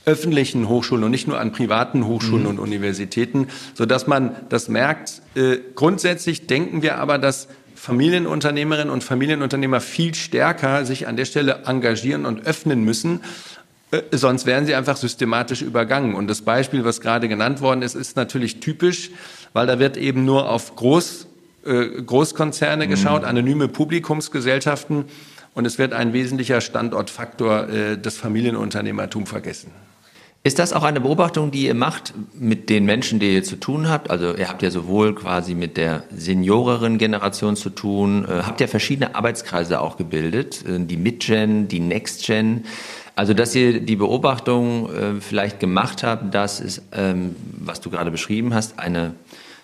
öffentlichen Hochschulen und nicht nur an privaten Hochschulen mhm. und Universitäten, so dass man das merkt. Äh, grundsätzlich denken wir aber, dass Familienunternehmerinnen und Familienunternehmer viel stärker sich an der Stelle engagieren und öffnen müssen. Äh, sonst werden sie einfach systematisch übergangen. Und das Beispiel, was gerade genannt worden ist, ist natürlich typisch, weil da wird eben nur auf Groß, äh, Großkonzerne mhm. geschaut, anonyme Publikumsgesellschaften. Und es wird ein wesentlicher Standortfaktor äh, des Familienunternehmertums vergessen. Ist das auch eine Beobachtung, die ihr macht mit den Menschen, die ihr zu tun habt? Also ihr habt ja sowohl quasi mit der senioreren Generation zu tun, äh, habt ja verschiedene Arbeitskreise auch gebildet, äh, die Mid-Gen, die Next-Gen. Also dass ihr die Beobachtung äh, vielleicht gemacht habt, dass es, ähm, was du gerade beschrieben hast, eine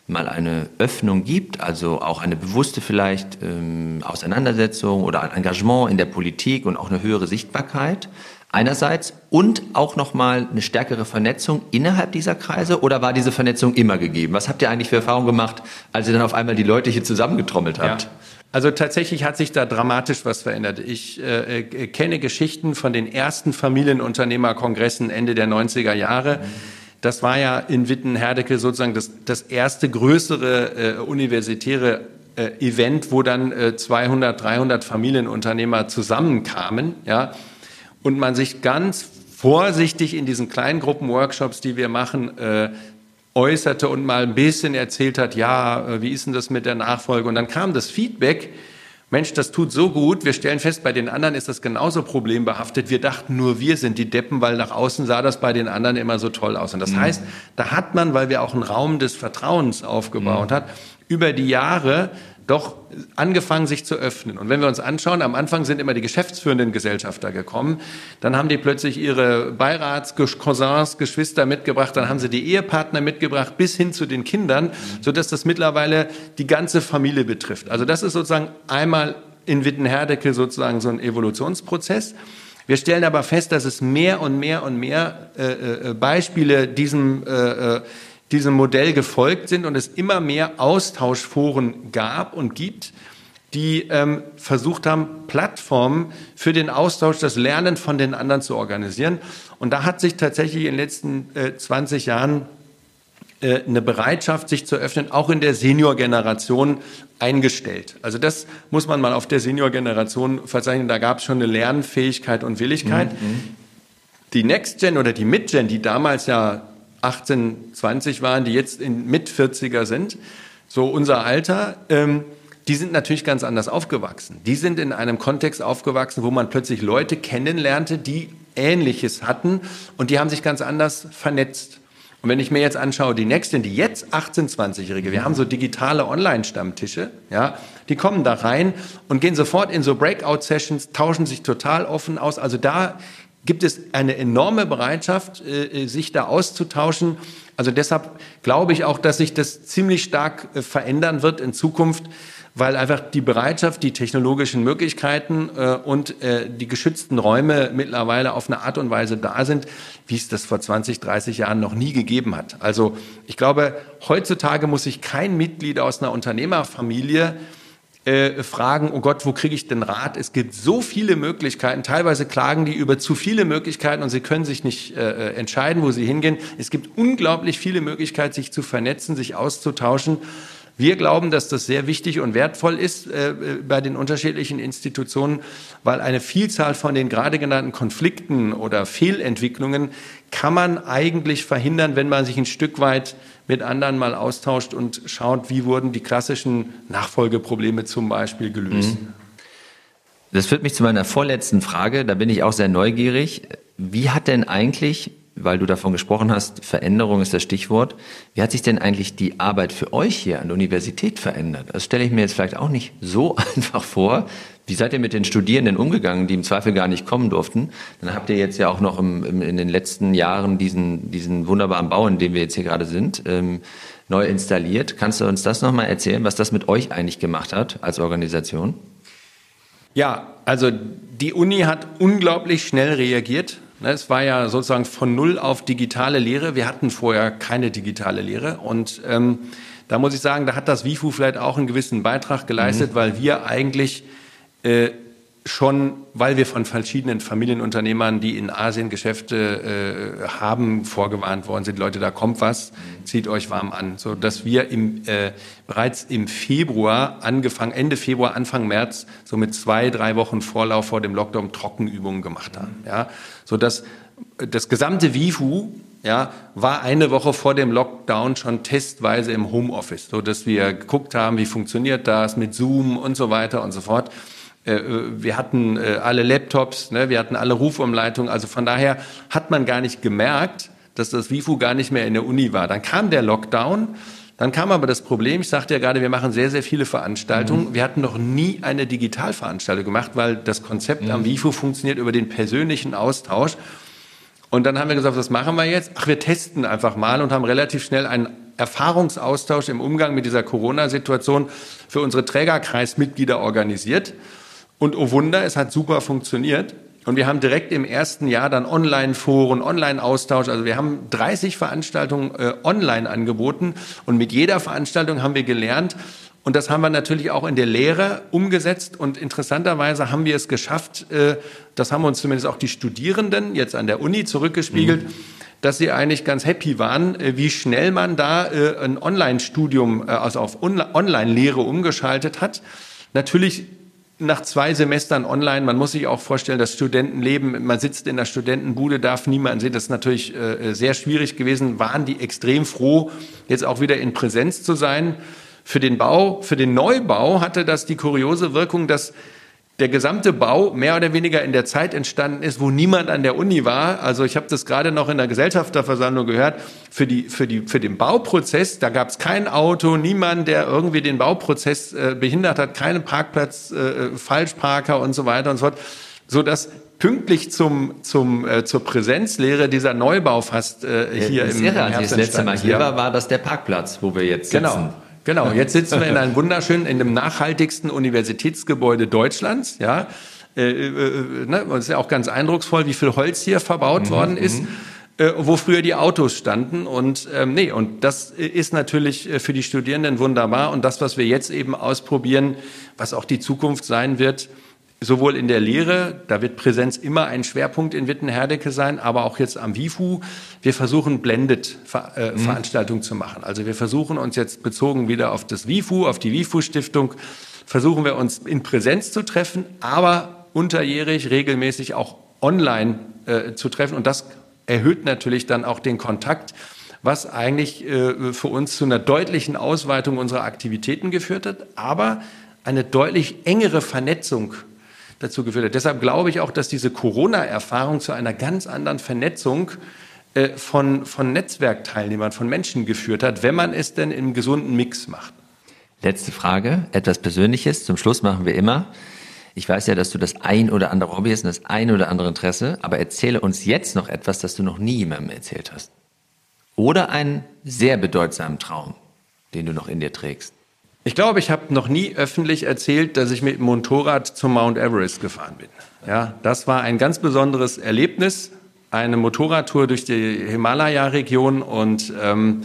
mal eine Öffnung gibt, also auch eine bewusste vielleicht ähm, Auseinandersetzung oder ein Engagement in der Politik und auch eine höhere Sichtbarkeit einerseits und auch nochmal eine stärkere Vernetzung innerhalb dieser Kreise oder war diese Vernetzung immer gegeben? Was habt ihr eigentlich für Erfahrungen gemacht, als ihr dann auf einmal die Leute hier zusammengetrommelt habt? Ja. Also tatsächlich hat sich da dramatisch was verändert. Ich äh, äh kenne Geschichten von den ersten Familienunternehmerkongressen Ende der 90er Jahre. Das war ja in Wittenherdecke sozusagen das, das erste größere äh, universitäre äh, Event, wo dann äh, 200, 300 Familienunternehmer zusammenkamen. Ja, und man sich ganz vorsichtig in diesen kleinen Gruppenworkshops, die wir machen, äh, äußerte und mal ein bisschen erzählt hat, ja, äh, wie ist denn das mit der Nachfolge? Und dann kam das Feedback, Mensch, das tut so gut, wir stellen fest, bei den anderen ist das genauso problembehaftet. Wir dachten nur, wir sind die Deppen, weil nach außen sah das bei den anderen immer so toll aus. Und das mhm. heißt, da hat man, weil wir auch einen Raum des Vertrauens aufgebaut mhm. hat, über die Jahre doch angefangen, sich zu öffnen. Und wenn wir uns anschauen, am Anfang sind immer die geschäftsführenden Gesellschafter gekommen, dann haben die plötzlich ihre Beirats, Cousins, Geschwister mitgebracht, dann haben sie die Ehepartner mitgebracht, bis hin zu den Kindern, sodass das mittlerweile die ganze Familie betrifft. Also das ist sozusagen einmal in Wittenherdecke sozusagen so ein Evolutionsprozess. Wir stellen aber fest, dass es mehr und mehr und mehr äh, äh, Beispiele diesem äh, äh diesem Modell gefolgt sind und es immer mehr Austauschforen gab und gibt, die ähm, versucht haben, Plattformen für den Austausch, das Lernen von den anderen zu organisieren. Und da hat sich tatsächlich in den letzten äh, 20 Jahren äh, eine Bereitschaft, sich zu öffnen, auch in der Senior-Generation eingestellt. Also das muss man mal auf der Senior-Generation verzeichnen. Da gab es schon eine Lernfähigkeit und Willigkeit. Mhm. Die Next Gen oder die Mid Gen, die damals ja 18, 20 waren, die jetzt in mit 40er sind, so unser Alter, ähm, die sind natürlich ganz anders aufgewachsen. Die sind in einem Kontext aufgewachsen, wo man plötzlich Leute kennenlernte, die Ähnliches hatten und die haben sich ganz anders vernetzt. Und wenn ich mir jetzt anschaue, die Nächsten, die jetzt 18, 20-Jährige, wir haben so digitale Online-Stammtische, ja, die kommen da rein und gehen sofort in so Breakout-Sessions, tauschen sich total offen aus. Also da gibt es eine enorme Bereitschaft, äh, sich da auszutauschen. Also deshalb glaube ich auch, dass sich das ziemlich stark äh, verändern wird in Zukunft, weil einfach die Bereitschaft, die technologischen Möglichkeiten äh, und äh, die geschützten Räume mittlerweile auf eine Art und Weise da sind, wie es das vor 20, 30 Jahren noch nie gegeben hat. Also ich glaube, heutzutage muss sich kein Mitglied aus einer Unternehmerfamilie äh, fragen, oh Gott, wo kriege ich denn Rat? Es gibt so viele Möglichkeiten. Teilweise klagen die über zu viele Möglichkeiten und sie können sich nicht äh, äh entscheiden, wo sie hingehen. Es gibt unglaublich viele Möglichkeiten, sich zu vernetzen, sich auszutauschen. Wir glauben, dass das sehr wichtig und wertvoll ist äh, bei den unterschiedlichen Institutionen, weil eine Vielzahl von den gerade genannten Konflikten oder Fehlentwicklungen kann man eigentlich verhindern, wenn man sich ein Stück weit mit anderen mal austauscht und schaut, wie wurden die klassischen Nachfolgeprobleme zum Beispiel gelöst. Mhm. Das führt mich zu meiner vorletzten Frage. Da bin ich auch sehr neugierig. Wie hat denn eigentlich weil du davon gesprochen hast, Veränderung ist das Stichwort. Wie hat sich denn eigentlich die Arbeit für euch hier an der Universität verändert? Das stelle ich mir jetzt vielleicht auch nicht so einfach vor. Wie seid ihr mit den Studierenden umgegangen, die im Zweifel gar nicht kommen durften? Dann habt ihr jetzt ja auch noch im, im, in den letzten Jahren diesen, diesen wunderbaren Bau, in dem wir jetzt hier gerade sind, ähm, neu installiert. Kannst du uns das nochmal erzählen, was das mit euch eigentlich gemacht hat als Organisation? Ja, also die Uni hat unglaublich schnell reagiert Ne, es war ja sozusagen von Null auf digitale Lehre. Wir hatten vorher keine digitale Lehre. Und ähm, da muss ich sagen, da hat das WIFU vielleicht auch einen gewissen Beitrag geleistet, mhm. weil wir eigentlich äh, schon, weil wir von verschiedenen Familienunternehmern, die in Asien Geschäfte äh, haben, vorgewarnt worden sind, Leute, da kommt was, zieht euch warm an, so dass wir im, äh, bereits im Februar angefangen, Ende Februar, Anfang März, so mit zwei, drei Wochen Vorlauf vor dem Lockdown Trockenübungen gemacht haben, ja, so dass das gesamte WIFU ja, war eine Woche vor dem Lockdown schon testweise im Homeoffice, so dass wir geguckt haben, wie funktioniert das mit Zoom und so weiter und so fort. Äh, wir hatten äh, alle Laptops, ne, wir hatten alle Rufumleitungen. Also von daher hat man gar nicht gemerkt, dass das WIFU gar nicht mehr in der Uni war. Dann kam der Lockdown. Dann kam aber das Problem, ich sagte ja gerade, wir machen sehr, sehr viele Veranstaltungen. Mhm. Wir hatten noch nie eine Digitalveranstaltung gemacht, weil das Konzept mhm. am WIFU funktioniert über den persönlichen Austausch. Und dann haben wir gesagt, was machen wir jetzt? Ach, wir testen einfach mal und haben relativ schnell einen Erfahrungsaustausch im Umgang mit dieser Corona-Situation für unsere Trägerkreismitglieder organisiert. Und oh Wunder, es hat super funktioniert. Und wir haben direkt im ersten Jahr dann Online-Foren, Online-Austausch. Also wir haben 30 Veranstaltungen äh, online angeboten. Und mit jeder Veranstaltung haben wir gelernt. Und das haben wir natürlich auch in der Lehre umgesetzt. Und interessanterweise haben wir es geschafft, äh, das haben uns zumindest auch die Studierenden jetzt an der Uni zurückgespiegelt, mhm. dass sie eigentlich ganz happy waren, äh, wie schnell man da äh, ein Online-Studium, äh, also auf Online-Lehre umgeschaltet hat. Natürlich nach zwei Semestern online, man muss sich auch vorstellen, das Studentenleben, man sitzt in der Studentenbude, darf niemanden sehen, das ist natürlich äh, sehr schwierig gewesen, waren die extrem froh, jetzt auch wieder in Präsenz zu sein. Für den Bau, für den Neubau hatte das die kuriose Wirkung, dass der gesamte Bau mehr oder weniger in der Zeit entstanden ist, wo niemand an der Uni war. Also ich habe das gerade noch in der Gesellschafterversammlung gehört. Für, die, für, die, für den Bauprozess, da gab es kein Auto, niemand, der irgendwie den Bauprozess äh, behindert hat, keinen Parkplatz, äh, Falschparker und so weiter und so fort. So dass pünktlich zum, zum, äh, zur Präsenzlehre dieser Neubau fast äh, hier das im, irre, im als ich das letzte Mal hier war, war das der Parkplatz, wo wir jetzt genau. sitzen. Genau. Genau, jetzt sitzen wir in einem wunderschönen, in dem nachhaltigsten Universitätsgebäude Deutschlands, ja. Äh, äh, äh ne, das ist ja auch ganz eindrucksvoll, wie viel Holz hier verbaut mhm, worden ist, mhm. äh, wo früher die Autos standen. Und ähm, nee, und das ist natürlich äh, für die Studierenden wunderbar. Und das, was wir jetzt eben ausprobieren, was auch die Zukunft sein wird, sowohl in der Lehre, da wird Präsenz immer ein Schwerpunkt in Wittenherdecke sein, aber auch jetzt am WIFU. Wir versuchen blended äh, mhm. Veranstaltungen zu machen. Also wir versuchen uns jetzt bezogen wieder auf das WIFU, auf die WIFU-Stiftung, versuchen wir uns in Präsenz zu treffen, aber unterjährig regelmäßig auch online äh, zu treffen. Und das erhöht natürlich dann auch den Kontakt, was eigentlich äh, für uns zu einer deutlichen Ausweitung unserer Aktivitäten geführt hat, aber eine deutlich engere Vernetzung dazu geführt hat. Deshalb glaube ich auch, dass diese Corona-Erfahrung zu einer ganz anderen Vernetzung äh, von, von Netzwerkteilnehmern, von Menschen geführt hat, wenn man es denn im gesunden Mix macht. Letzte Frage, etwas Persönliches. Zum Schluss machen wir immer. Ich weiß ja, dass du das ein oder andere Hobby hast und das ein oder andere Interesse, aber erzähle uns jetzt noch etwas, das du noch nie jemandem erzählt hast. Oder einen sehr bedeutsamen Traum, den du noch in dir trägst. Ich glaube, ich habe noch nie öffentlich erzählt, dass ich mit dem Motorrad zum Mount Everest gefahren bin. Ja, das war ein ganz besonderes Erlebnis, eine Motorradtour durch die Himalaya-Region und ähm,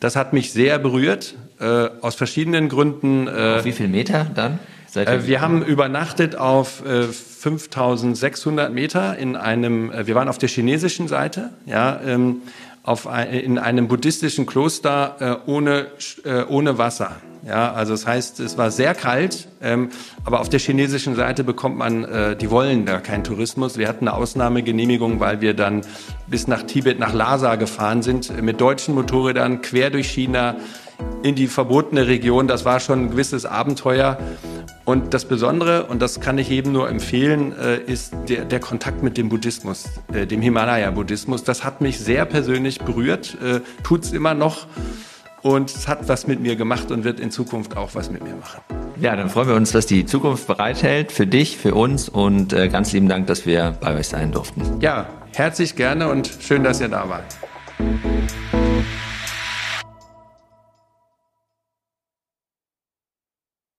das hat mich sehr berührt, äh, aus verschiedenen Gründen. Äh, auf wie viel Meter dann? Äh, wir haben übernachtet auf äh, 5600 Meter in einem, äh, wir waren auf der chinesischen Seite, ja, ähm, auf ein, in einem buddhistischen Kloster äh, ohne, äh, ohne Wasser. Ja, also das heißt, es war sehr kalt, ähm, aber auf der chinesischen Seite bekommt man, äh, die wollen da keinen Tourismus. Wir hatten eine Ausnahmegenehmigung, weil wir dann bis nach Tibet, nach Lhasa gefahren sind, äh, mit deutschen Motorrädern quer durch China in die verbotene Region. Das war schon ein gewisses Abenteuer. Und das Besondere, und das kann ich jedem nur empfehlen, äh, ist der, der Kontakt mit dem Buddhismus, äh, dem Himalaya-Buddhismus. Das hat mich sehr persönlich berührt, äh, tut es immer noch. Und es hat was mit mir gemacht und wird in Zukunft auch was mit mir machen. Ja, dann freuen wir uns, dass die Zukunft bereithält für dich, für uns und äh, ganz lieben Dank, dass wir bei euch sein durften. Ja, herzlich gerne und schön, dass ihr da wart.